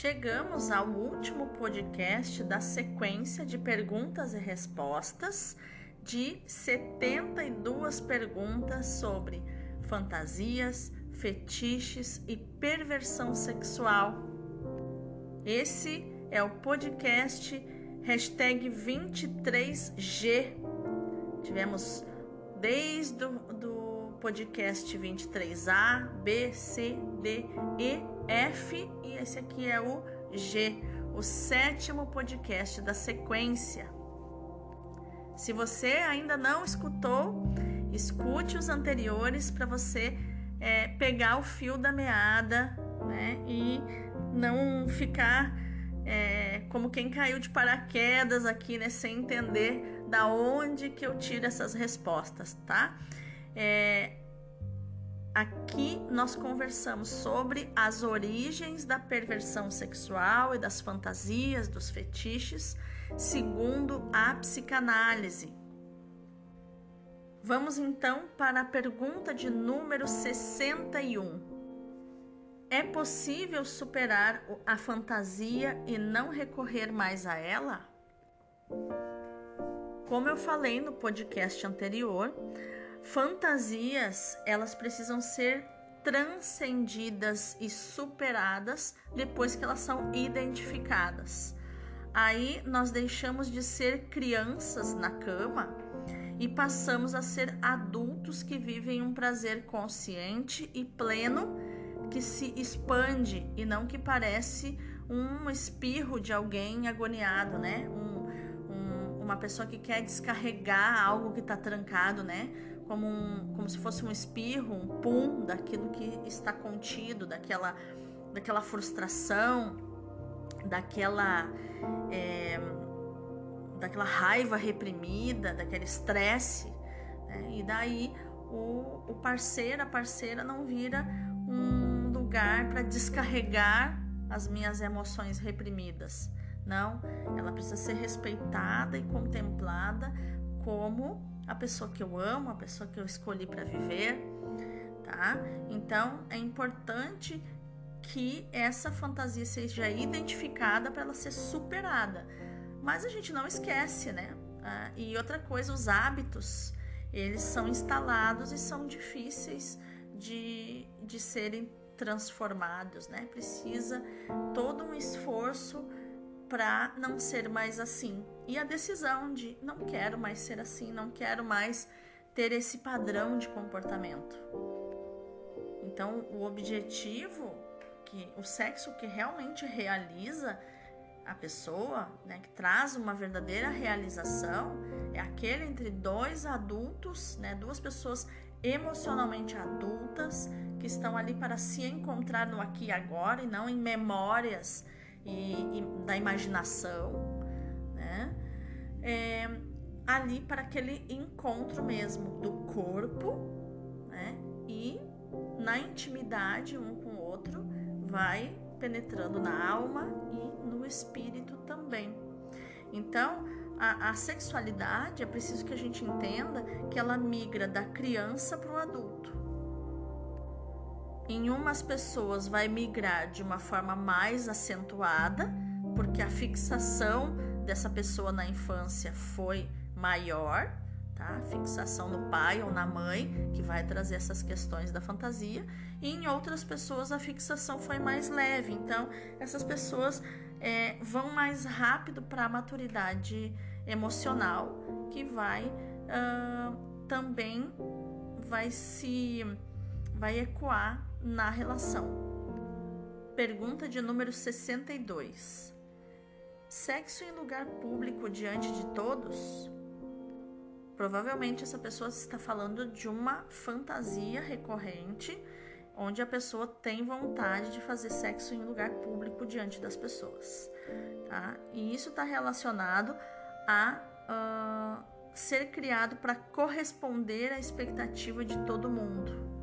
Chegamos ao último podcast da sequência de perguntas e respostas de 72 perguntas sobre fantasias, fetiches e perversão sexual. Esse é o podcast hashtag 23G. Tivemos desde o do podcast 23A, B, C, D, E, F e esse aqui é o G, o sétimo podcast da sequência. Se você ainda não escutou, escute os anteriores para você é, pegar o fio da meada né, e não ficar é, como quem caiu de paraquedas aqui, né, sem entender da onde que eu tiro essas respostas, tá? É, aqui nós conversamos sobre as origens da perversão sexual e das fantasias, dos fetiches, segundo a psicanálise. Vamos então para a pergunta de número 61. É possível superar a fantasia e não recorrer mais a ela? Como eu falei no podcast anterior, fantasias elas precisam ser transcendidas e superadas depois que elas são identificadas. Aí nós deixamos de ser crianças na cama e passamos a ser adultos que vivem um prazer consciente e pleno que se expande e não que parece um espirro de alguém agoniado, né? Um, um, uma pessoa que quer descarregar algo que está trancado, né? Como, um, como se fosse um espirro, um pum daquilo que está contido, daquela, daquela frustração, daquela, é, daquela raiva reprimida, daquele estresse. Né? E daí o, o parceiro, a parceira não vira um lugar para descarregar as minhas emoções reprimidas. Não, ela precisa ser respeitada e contemplada como a pessoa que eu amo, a pessoa que eu escolhi para viver, tá? Então é importante que essa fantasia seja identificada para ela ser superada. Mas a gente não esquece, né? Ah, e outra coisa, os hábitos, eles são instalados e são difíceis de, de serem transformados, né? Precisa todo um esforço para não ser mais assim. E a decisão de não quero mais ser assim, não quero mais ter esse padrão de comportamento. Então, o objetivo que o sexo que realmente realiza a pessoa, né, que traz uma verdadeira realização, é aquele entre dois adultos, né, duas pessoas emocionalmente adultas que estão ali para se encontrar no aqui e agora e não em memórias e, e da imaginação? É, ali para aquele encontro mesmo do corpo, né? E na intimidade um com o outro vai penetrando na alma e no espírito também. Então, a, a sexualidade é preciso que a gente entenda que ela migra da criança para o adulto. Em umas pessoas vai migrar de uma forma mais acentuada, porque a fixação dessa pessoa na infância foi maior, tá? Fixação no pai ou na mãe, que vai trazer essas questões da fantasia. E em outras pessoas a fixação foi mais leve. Então, essas pessoas é, vão mais rápido para a maturidade emocional que vai uh, também vai se vai ecoar na relação. Pergunta de número 62. Sexo em lugar público diante de todos? Provavelmente essa pessoa está falando de uma fantasia recorrente onde a pessoa tem vontade de fazer sexo em lugar público diante das pessoas, tá? E isso está relacionado a uh, ser criado para corresponder à expectativa de todo mundo.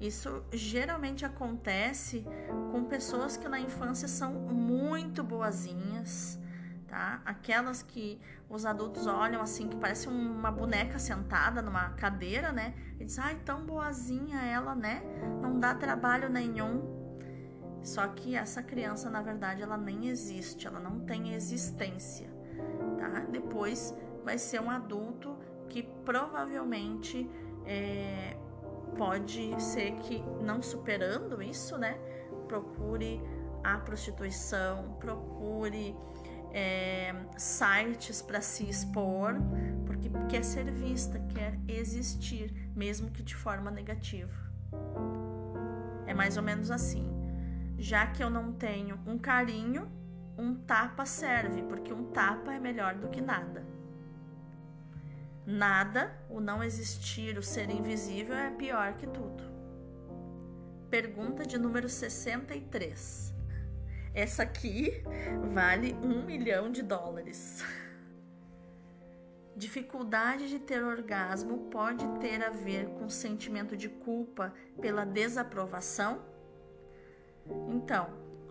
Isso geralmente acontece com pessoas que na infância são muito boazinhas, tá? Aquelas que os adultos olham assim, que parece uma boneca sentada numa cadeira, né? E diz, ai, tão boazinha ela, né? Não dá trabalho nenhum. Só que essa criança, na verdade, ela nem existe, ela não tem existência, tá? Depois vai ser um adulto que provavelmente é, pode ser que, não superando isso, né? Procure a prostituição, procure é, sites para se expor, porque quer ser vista, quer existir, mesmo que de forma negativa. É mais ou menos assim. Já que eu não tenho um carinho, um tapa serve, porque um tapa é melhor do que nada. Nada, o não existir, o ser invisível é pior que tudo. Pergunta de número 63. Essa aqui vale um milhão de dólares. Dificuldade de ter orgasmo pode ter a ver com sentimento de culpa pela desaprovação? Então,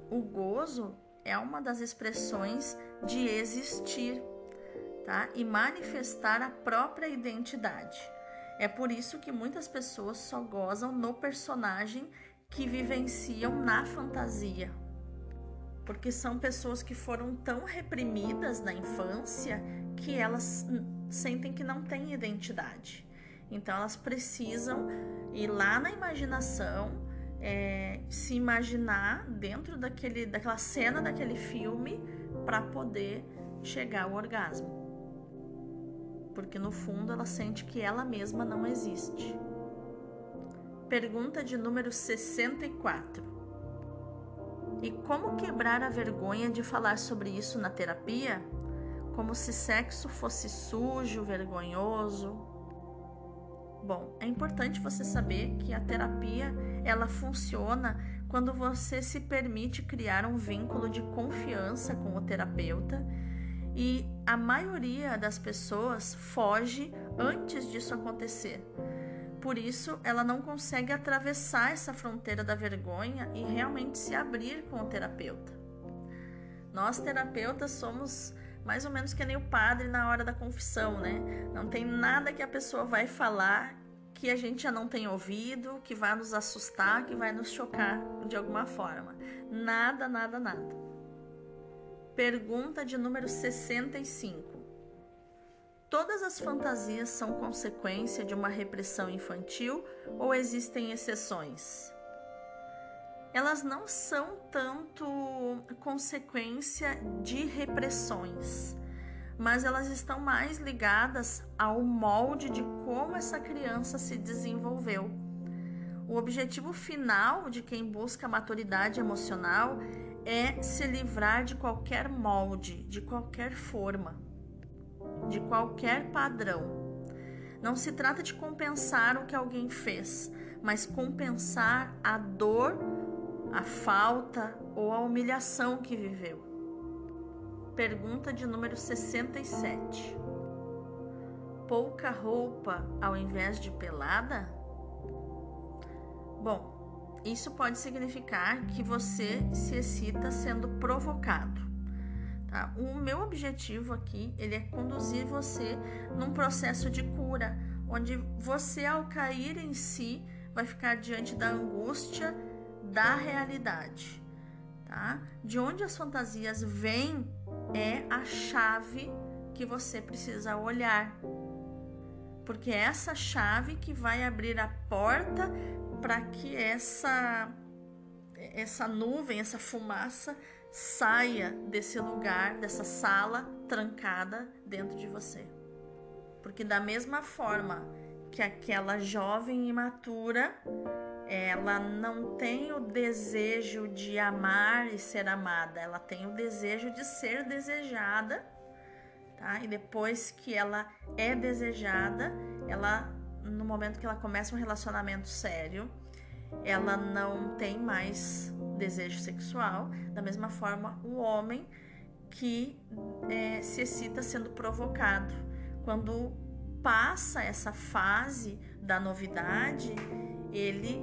o gozo é uma das expressões de existir, tá? E manifestar a própria identidade. É por isso que muitas pessoas só gozam no personagem que vivenciam na fantasia. Porque são pessoas que foram tão reprimidas na infância que elas sentem que não têm identidade. Então elas precisam ir lá na imaginação é, se imaginar dentro daquele, daquela cena daquele filme para poder chegar ao orgasmo. Porque no fundo ela sente que ela mesma não existe. Pergunta de número 64. E como quebrar a vergonha de falar sobre isso na terapia? Como se sexo fosse sujo, vergonhoso, Bom, é importante você saber que a terapia ela funciona quando você se permite criar um vínculo de confiança com o terapeuta e a maioria das pessoas foge antes disso acontecer. Por isso, ela não consegue atravessar essa fronteira da vergonha e realmente se abrir com o terapeuta. Nós terapeutas somos mais ou menos que nem o padre na hora da confissão, né? Não tem nada que a pessoa vai falar que a gente já não tem ouvido, que vai nos assustar, que vai nos chocar de alguma forma. Nada, nada, nada. Pergunta de número 65. Todas as fantasias são consequência de uma repressão infantil ou existem exceções? elas não são tanto consequência de repressões, mas elas estão mais ligadas ao molde de como essa criança se desenvolveu. O objetivo final de quem busca maturidade emocional é se livrar de qualquer molde, de qualquer forma, de qualquer padrão. Não se trata de compensar o que alguém fez, mas compensar a dor a falta ou a humilhação que viveu. Pergunta de número 67. Pouca roupa ao invés de pelada? Bom, isso pode significar que você se excita sendo provocado. Tá? O meu objetivo aqui ele é conduzir você num processo de cura, onde você, ao cair em si, vai ficar diante da angústia da realidade, tá? De onde as fantasias vêm é a chave que você precisa olhar. Porque é essa chave que vai abrir a porta para que essa essa nuvem, essa fumaça saia desse lugar, dessa sala trancada dentro de você. Porque da mesma forma que aquela jovem imatura ela não tem o desejo de amar e ser amada, ela tem o desejo de ser desejada, tá? E depois que ela é desejada, ela no momento que ela começa um relacionamento sério, ela não tem mais desejo sexual. Da mesma forma, o homem que é, se excita sendo provocado. Quando passa essa fase da novidade, ele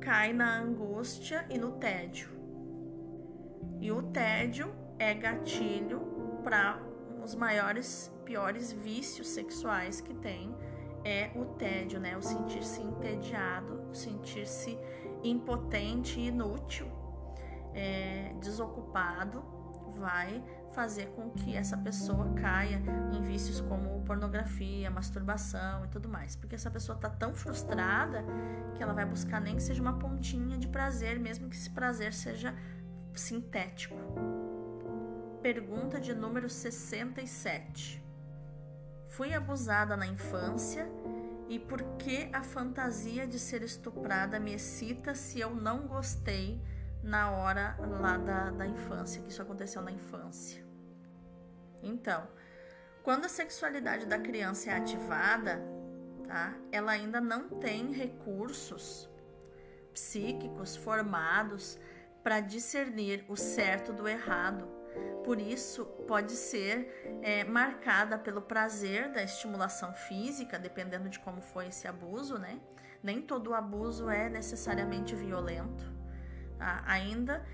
cai na angústia e no tédio. E o tédio é gatilho para os maiores, piores vícios sexuais que tem é o tédio, né? O sentir-se entediado, sentir-se impotente e inútil. é, desocupado vai fazer com que essa pessoa caia em vícios como pornografia, masturbação e tudo mais. Porque essa pessoa está tão frustrada que ela vai buscar nem que seja uma pontinha de prazer, mesmo que esse prazer seja sintético. Pergunta de número 67. Fui abusada na infância e por que a fantasia de ser estuprada me excita se eu não gostei na hora lá da, da infância, que isso aconteceu na infância? Então, quando a sexualidade da criança é ativada, tá? Ela ainda não tem recursos psíquicos formados para discernir o certo do errado. Por isso, pode ser é, marcada pelo prazer da estimulação física, dependendo de como foi esse abuso, né? Nem todo abuso é necessariamente violento. Tá? Ainda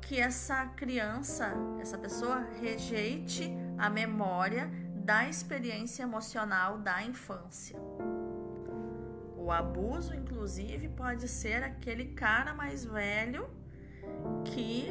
que essa criança, essa pessoa, rejeite a memória da experiência emocional da infância. O abuso, inclusive, pode ser aquele cara mais velho que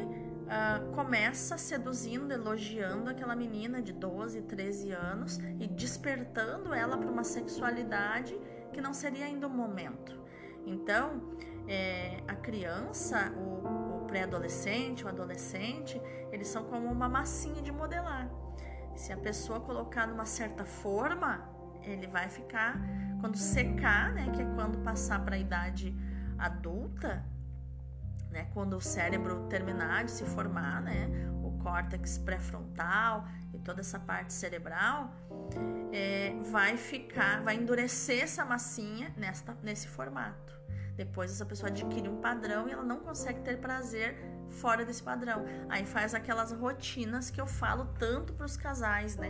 uh, começa seduzindo, elogiando aquela menina de 12, 13 anos e despertando ela para uma sexualidade que não seria ainda o momento. Então, é, a criança, o, pré-adolescente, o adolescente, eles são como uma massinha de modelar. Se a pessoa colocar numa certa forma, ele vai ficar quando secar, né, que é quando passar para a idade adulta, né, quando o cérebro terminar de se formar, né, o córtex pré-frontal e toda essa parte cerebral, é, vai ficar, vai endurecer essa massinha nesta, nesse formato. Depois essa pessoa adquire um padrão e ela não consegue ter prazer fora desse padrão. Aí faz aquelas rotinas que eu falo tanto para os casais, né?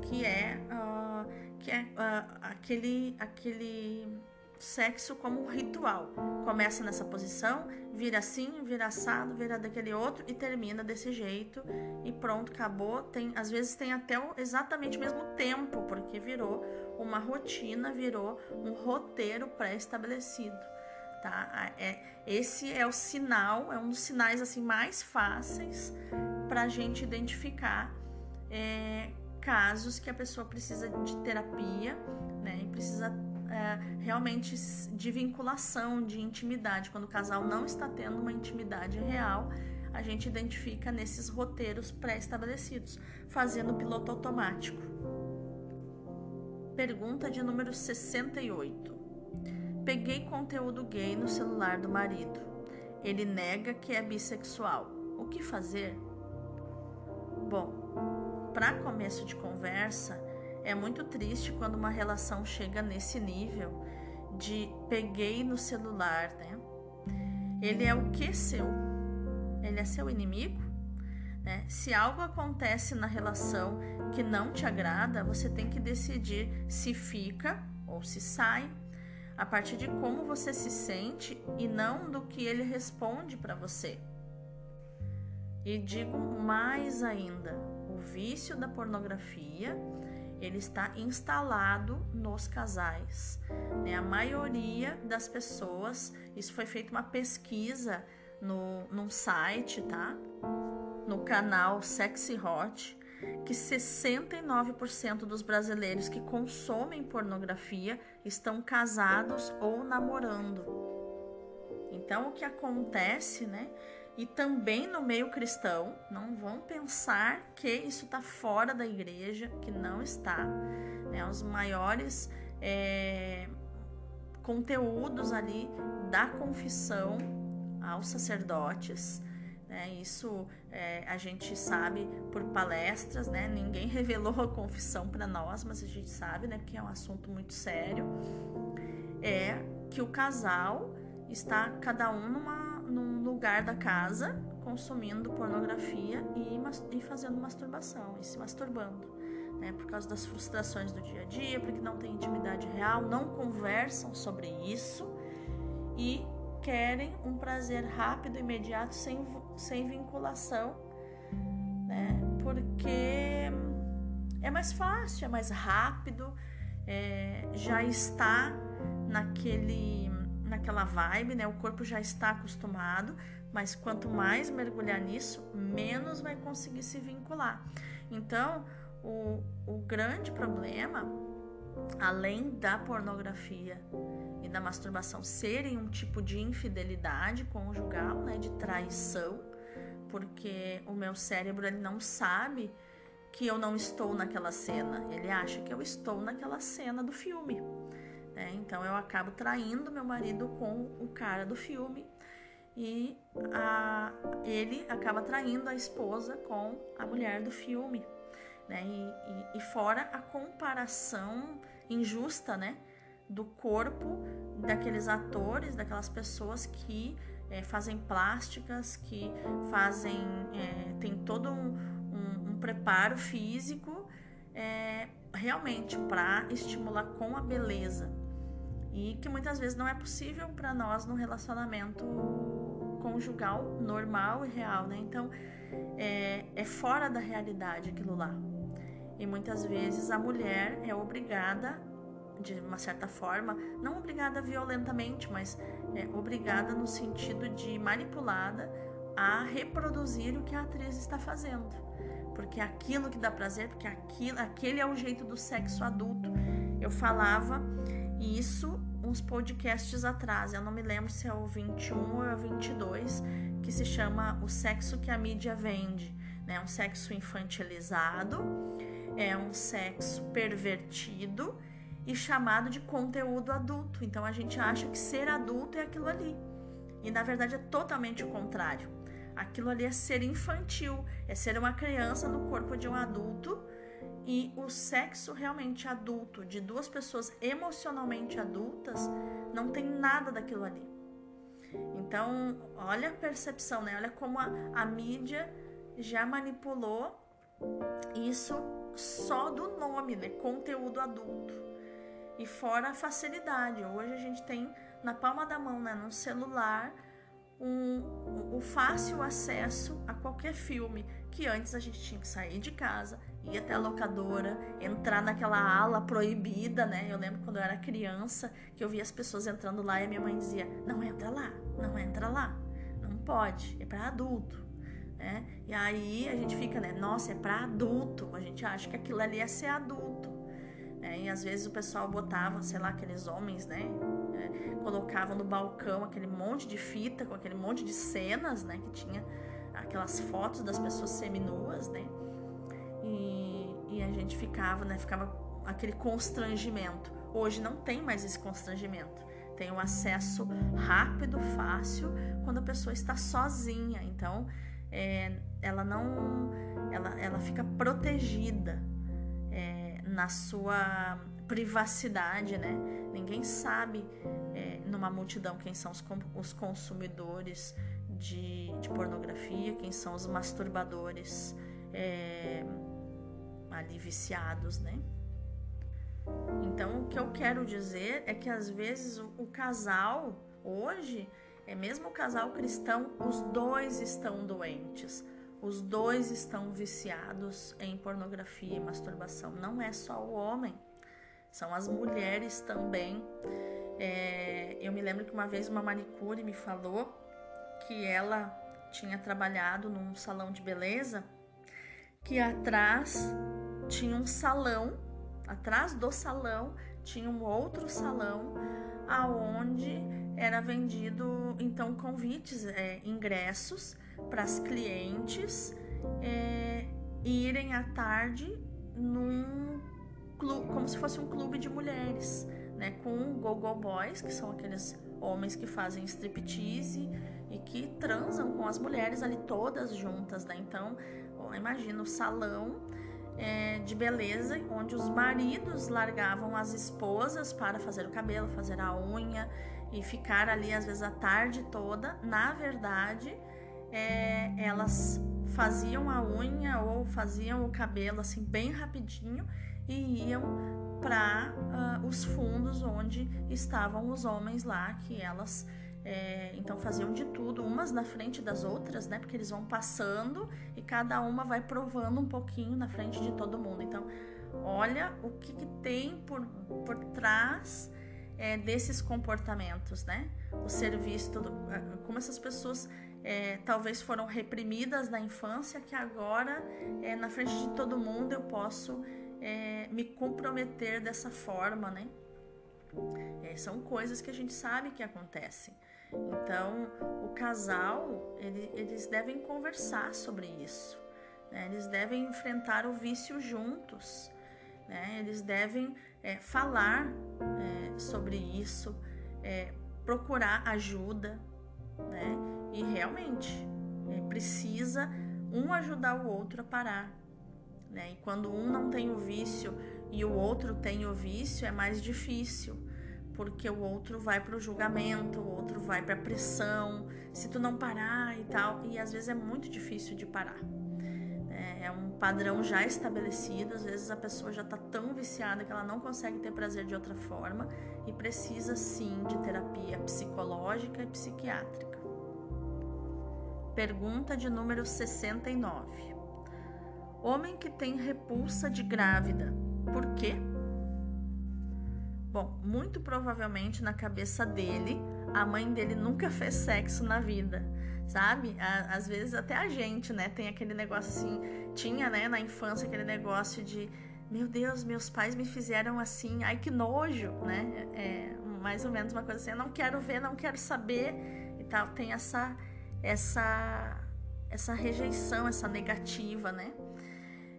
Que é, uh, que é uh, aquele, aquele sexo como um ritual. Começa nessa posição, vira assim, vira assado, vira daquele outro e termina desse jeito e pronto, acabou. Tem, às vezes tem até exatamente o mesmo tempo, porque virou uma rotina, virou um roteiro pré-estabelecido tá? É, esse é o sinal, é um dos sinais assim mais fáceis para a gente identificar é, casos que a pessoa precisa de terapia, né? E precisa é, realmente de vinculação, de intimidade. Quando o casal não está tendo uma intimidade real, a gente identifica nesses roteiros pré-estabelecidos, fazendo piloto automático. Pergunta de número 68. Peguei conteúdo gay no celular do marido. Ele nega que é bissexual. O que fazer? Bom, para começo de conversa, é muito triste quando uma relação chega nesse nível de peguei no celular, né? Ele é o que seu? Ele é seu inimigo? Né? Se algo acontece na relação que não te agrada, você tem que decidir se fica ou se sai a partir de como você se sente e não do que ele responde para você. E digo mais ainda, o vício da pornografia ele está instalado nos casais. Né? A maioria das pessoas, isso foi feita uma pesquisa no, num site, tá? No canal Sexy Hot, que 69% dos brasileiros que consomem pornografia estão casados ou namorando. Então, o que acontece, né? E também no meio cristão, não vão pensar que isso está fora da igreja, que não está. Né? Os maiores é, conteúdos ali da confissão aos sacerdotes né? Isso é, a gente sabe por palestras, né? Ninguém revelou a confissão para nós, mas a gente sabe, né? Porque é um assunto muito sério. É que o casal está cada um numa, num lugar da casa consumindo pornografia e, e fazendo masturbação e se masturbando. Né, por causa das frustrações do dia a dia, porque não tem intimidade real, não conversam sobre isso e querem um prazer rápido, imediato, sem, sem vinculação, né? Porque é mais fácil, é mais rápido, é, já está naquele, naquela vibe, né? O corpo já está acostumado, mas quanto mais mergulhar nisso, menos vai conseguir se vincular. Então, o, o grande problema, além da pornografia e da masturbação serem um tipo de infidelidade conjugal, né, de traição, porque o meu cérebro ele não sabe que eu não estou naquela cena, ele acha que eu estou naquela cena do filme. Né? Então eu acabo traindo meu marido com o cara do filme e a, ele acaba traindo a esposa com a mulher do filme. Né? E, e, e fora a comparação injusta né? do corpo daqueles atores, daquelas pessoas que é, fazem plásticas, que fazem. É, tem todo um, um, um preparo físico é, realmente para estimular com a beleza e que muitas vezes não é possível para nós no relacionamento conjugal normal e real, né? Então é, é fora da realidade aquilo lá. E muitas vezes a mulher é obrigada, de uma certa forma, não obrigada violentamente, mas é obrigada no sentido de manipulada a reproduzir o que a atriz está fazendo. Porque aquilo que dá prazer, porque aquilo, aquele é o jeito do sexo adulto. Eu falava isso uns podcasts atrás, eu não me lembro se é o 21 ou é o 22, que se chama O Sexo que a Mídia Vende. Né? Um sexo infantilizado, é um sexo pervertido e chamado de conteúdo adulto. Então a gente acha que ser adulto é aquilo ali. E na verdade é totalmente o contrário. Aquilo ali é ser infantil, é ser uma criança no corpo de um adulto e o sexo realmente adulto de duas pessoas emocionalmente adultas não tem nada daquilo ali. Então, olha a percepção, né? Olha como a, a mídia já manipulou isso só do nome, né? Conteúdo adulto. E fora a facilidade. Hoje a gente tem na palma da mão, né? No celular, um, o fácil acesso a qualquer filme que antes a gente tinha que sair de casa, ir até a locadora, entrar naquela ala proibida, né? Eu lembro quando eu era criança que eu via as pessoas entrando lá e a minha mãe dizia: "Não entra lá, não entra lá, não pode, é para adulto". Né? E aí a gente fica, né? Nossa, é para adulto. A gente acha que aquilo ali é ser adulto. Né? E às vezes o pessoal botava, sei lá, aqueles homens, né? É, colocavam no balcão aquele monte de fita com aquele monte de cenas, né? Que tinha aquelas fotos das pessoas seminuas, né? E, a gente ficava, né? Ficava aquele constrangimento. Hoje não tem mais esse constrangimento. Tem o um acesso rápido, fácil, quando a pessoa está sozinha. Então, é, ela não, ela, ela fica protegida é, na sua privacidade, né? Ninguém sabe é, numa multidão quem são os, os consumidores de, de, pornografia, quem são os masturbadores é, ali viciados, né? Então, o que eu quero dizer é que às vezes o, o casal, hoje, é mesmo o casal cristão, os dois estão doentes. Os dois estão viciados em pornografia e masturbação. Não é só o homem, são as mulheres também. É, eu me lembro que uma vez uma manicure me falou que ela tinha trabalhado num salão de beleza que atrás tinha um salão, atrás do salão tinha um outro salão aonde era vendido então convites, é, ingressos para as clientes é, irem à tarde num clube, como se fosse um clube de mulheres, né, com go-go boys, que são aqueles homens que fazem striptease e que transam com as mulheres ali todas juntas, né? Então, imagina o salão de beleza, onde os maridos largavam as esposas para fazer o cabelo, fazer a unha e ficar ali às vezes a tarde toda. Na verdade, é, elas faziam a unha ou faziam o cabelo assim bem rapidinho e iam para uh, os fundos onde estavam os homens lá que elas é, então faziam de tudo, umas na frente das outras, né? Porque eles vão passando e cada uma vai provando um pouquinho na frente de todo mundo. Então, olha o que, que tem por, por trás é, desses comportamentos, né? O serviço, todo, como essas pessoas é, talvez foram reprimidas na infância, que agora, é, na frente de todo mundo, eu posso é, me comprometer dessa forma, né? É, são coisas que a gente sabe que acontecem. Então, o casal, ele, eles devem conversar sobre isso. Né? Eles devem enfrentar o vício juntos. Né? Eles devem é, falar é, sobre isso, é, procurar ajuda, né? E realmente é, precisa um ajudar o outro a parar, né? E quando um não tem o vício e o outro tem o vício, é mais difícil, porque o outro vai para o julgamento, o outro vai para a pressão, se tu não parar e tal, e às vezes é muito difícil de parar. É, é um padrão já estabelecido, às vezes a pessoa já está tão viciada que ela não consegue ter prazer de outra forma e precisa sim de terapia psicológica e psiquiátrica. Pergunta de número 69. Homem que tem repulsa de grávida, por quê? Bom, muito provavelmente na cabeça dele, a mãe dele nunca fez sexo na vida, sabe? Às vezes até a gente, né, tem aquele negócio assim, tinha, né, na infância aquele negócio de, meu Deus, meus pais me fizeram assim, ai que nojo, né? É mais ou menos uma coisa assim, eu não quero ver, não quero saber e tal. Tem essa, essa, essa rejeição, essa negativa, né?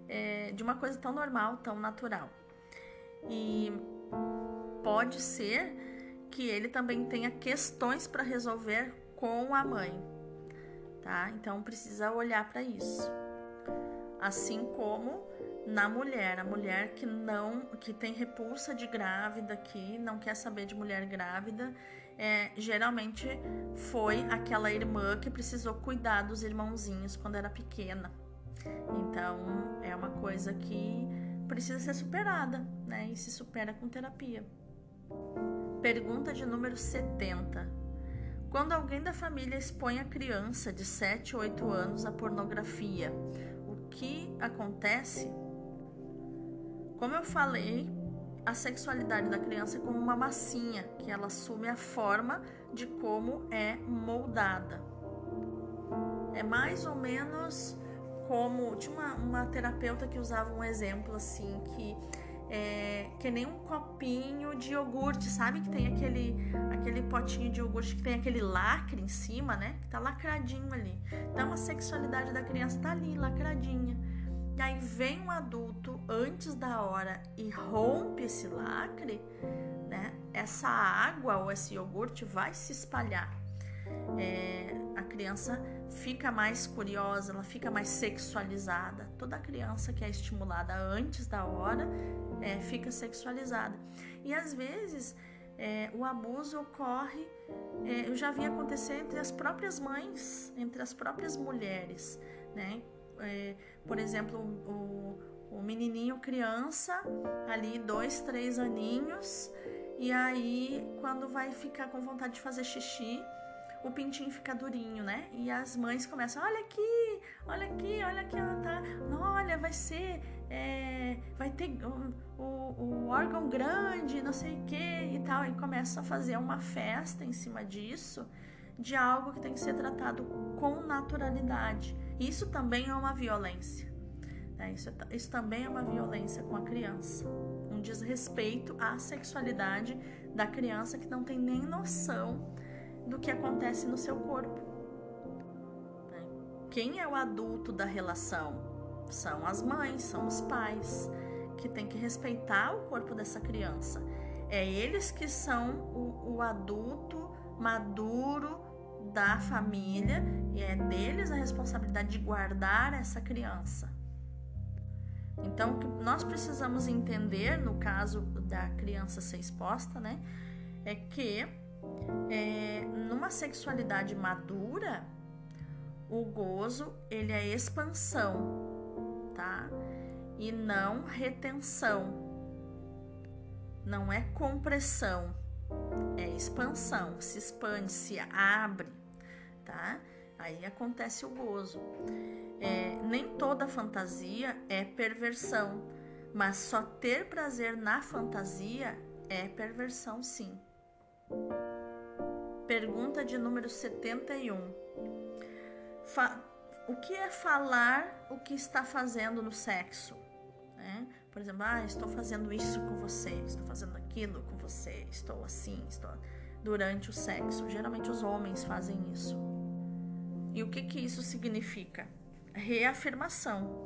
é, de uma coisa tão normal, tão natural. E pode ser que ele também tenha questões para resolver com a mãe, tá? Então precisa olhar para isso. Assim como na mulher, a mulher que não, que tem repulsa de grávida, que não quer saber de mulher grávida, é, geralmente foi aquela irmã que precisou cuidar dos irmãozinhos quando era pequena. Então, é uma coisa que precisa ser superada, né? E se supera com terapia. Pergunta de número 70. Quando alguém da família expõe a criança de 7 ou 8 anos à pornografia, o que acontece? Como eu falei, a sexualidade da criança é como uma massinha, que ela assume a forma de como é moldada. É mais ou menos como. Tinha uma, uma terapeuta que usava um exemplo assim, que é, que nem um copinho de iogurte, sabe? Que tem aquele, aquele potinho de iogurte que tem aquele lacre em cima, né? Que tá lacradinho ali. Então a sexualidade da criança tá ali, lacradinha. E aí vem um adulto antes da hora e rompe esse lacre, né? Essa água ou esse iogurte vai se espalhar. É, a criança fica mais curiosa, ela fica mais sexualizada. Toda criança que é estimulada antes da hora é, fica sexualizada. E às vezes é, o abuso ocorre, é, eu já vi acontecer entre as próprias mães, entre as próprias mulheres, né? É, por exemplo, o, o menininho criança, ali dois, três aninhos, e aí quando vai ficar com vontade de fazer xixi, o pintinho fica durinho, né? E as mães começam, olha aqui, olha aqui, olha aqui, ela tá, olha, vai ser, é, vai ter o, o, o, órgão grande, não sei o que e tal, e começam a fazer uma festa em cima disso, de algo que tem que ser tratado com naturalidade. Isso também é uma violência. Né? Isso, isso também é uma violência com a criança. Um desrespeito à sexualidade da criança que não tem nem noção do que acontece no seu corpo. Quem é o adulto da relação? São as mães, são os pais, que têm que respeitar o corpo dessa criança. É eles que são o, o adulto maduro da família e é deles a responsabilidade de guardar essa criança. Então, o que nós precisamos entender no caso da criança ser exposta, né, é que é, numa sexualidade madura, o gozo ele é expansão, tá? E não retenção. Não é compressão, é expansão, se expande, se abre, tá? Aí acontece o gozo. É, nem toda fantasia é perversão, mas só ter prazer na fantasia é perversão, sim. Pergunta de número 71. o que é falar o que está fazendo no sexo? Né? Por exemplo, ah, estou fazendo isso com você, estou fazendo aquilo com você, estou assim, estou durante o sexo. Geralmente os homens fazem isso. E o que que isso significa? Reafirmação,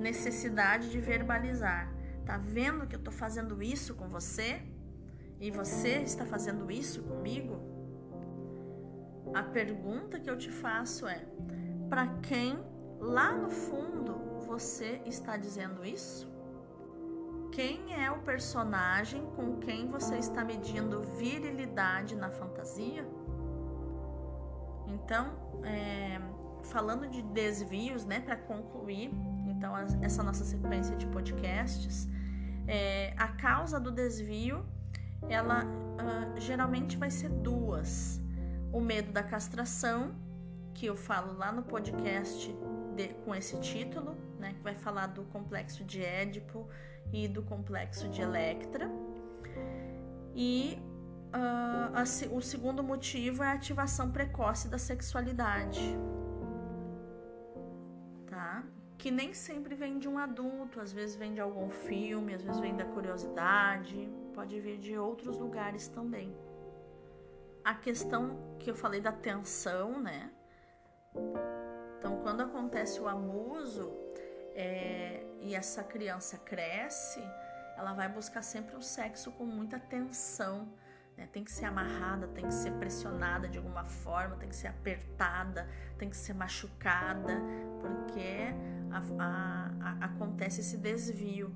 necessidade de verbalizar. Tá vendo que eu estou fazendo isso com você? E você está fazendo isso comigo? A pergunta que eu te faço é: para quem lá no fundo você está dizendo isso? Quem é o personagem com quem você está medindo virilidade na fantasia? Então, é, falando de desvios, né, para concluir, então essa nossa sequência de podcasts, é, a causa do desvio, ela uh, geralmente vai ser duas: o medo da castração que eu falo lá no podcast de, com esse título, né, que vai falar do complexo de Édipo e do complexo de Electra. E uh, a, o segundo motivo é a ativação precoce da sexualidade, tá? Que nem sempre vem de um adulto, às vezes vem de algum filme, às vezes vem da curiosidade, pode vir de outros lugares também. A questão que eu falei da tensão, né? Então, quando acontece o abuso é, e essa criança cresce, ela vai buscar sempre o sexo com muita tensão. Né? Tem que ser amarrada, tem que ser pressionada de alguma forma, tem que ser apertada, tem que ser machucada, porque a, a, a, acontece esse desvio.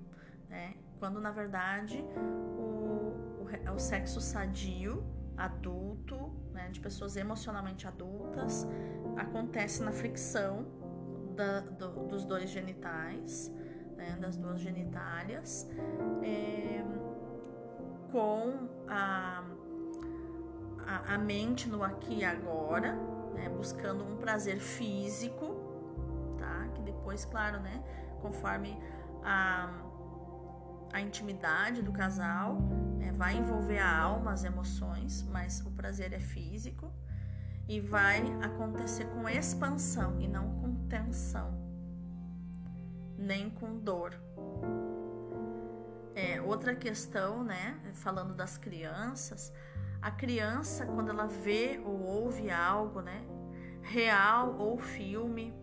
Né? Quando na verdade o, o, o sexo sadio, adulto, né, de pessoas emocionalmente adultas, acontece na fricção da, do, dos dois genitais, né, das duas genitálias, é, com a, a, a, mente no aqui e agora, né, buscando um prazer físico, tá? Que depois, claro, né, conforme a, a intimidade do casal, né, vai envolver a alma, as emoções, mas o prazer é físico e vai acontecer com expansão e não com tensão, nem com dor. É, outra questão, né, falando das crianças, a criança quando ela vê ou ouve algo, né, real ou filme,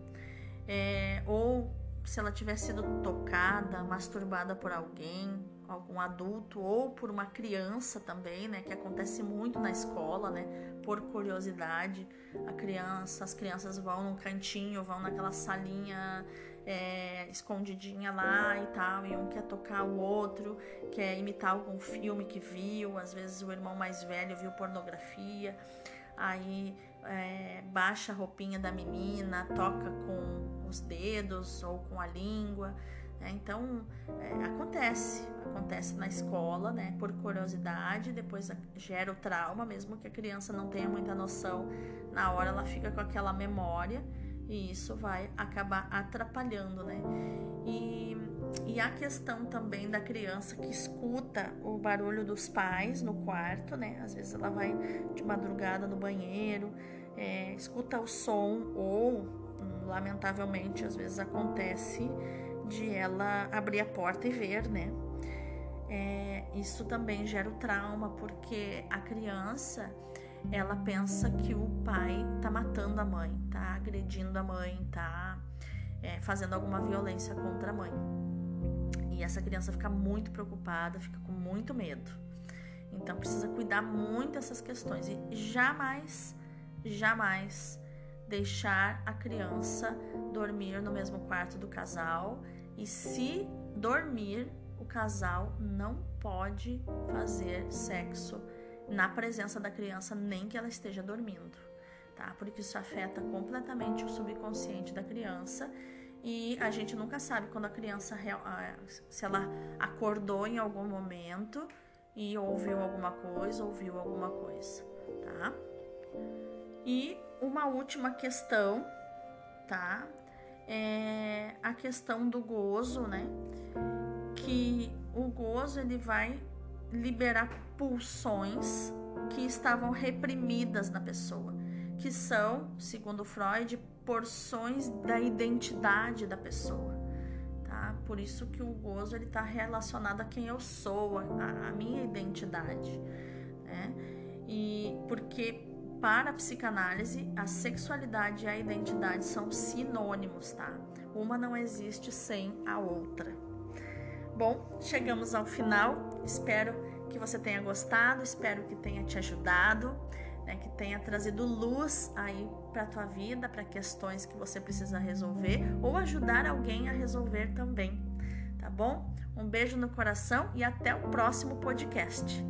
é, ou se ela tiver sido tocada, masturbada por alguém, algum adulto ou por uma criança também, né, que acontece muito na escola, né, por curiosidade, a criança, as crianças vão num cantinho, vão naquela salinha é, escondidinha lá e tal, e um quer tocar o outro, quer imitar algum filme que viu, às vezes o irmão mais velho viu pornografia, aí é, baixa a roupinha da menina, toca com os dedos ou com a língua. Né? Então, é, acontece, acontece na escola, né? Por curiosidade, depois gera o trauma, mesmo que a criança não tenha muita noção, na hora ela fica com aquela memória e isso vai acabar atrapalhando, né? E, e a questão também da criança que escuta o barulho dos pais no quarto, né? Às vezes ela vai de madrugada no banheiro, é, escuta o som ou, hum, lamentavelmente, às vezes acontece de ela abrir a porta e ver, né? É, isso também gera o trauma, porque a criança ela pensa que o pai tá matando a mãe, tá agredindo a mãe, tá é, fazendo alguma violência contra a mãe. E essa criança fica muito preocupada, fica com muito medo. Então precisa cuidar muito dessas questões e jamais, jamais deixar a criança dormir no mesmo quarto do casal e se dormir, o casal não pode fazer sexo na presença da criança, nem que ela esteja dormindo, tá? Porque isso afeta completamente o subconsciente da criança e a gente nunca sabe quando a criança se ela acordou em algum momento e ouviu alguma coisa, ouviu alguma coisa, tá? E uma última questão, tá? é a questão do gozo, né? Que o gozo ele vai liberar pulsões que estavam reprimidas na pessoa, que são, segundo Freud, porções da identidade da pessoa. Tá? Por isso que o gozo ele está relacionado a quem eu sou, a, a minha identidade. Né? E porque para a psicanálise, a sexualidade e a identidade são sinônimos, tá? Uma não existe sem a outra. Bom, chegamos ao final. Espero que você tenha gostado, espero que tenha te ajudado, né, que tenha trazido luz aí para tua vida, para questões que você precisa resolver ou ajudar alguém a resolver também, tá bom? Um beijo no coração e até o próximo podcast.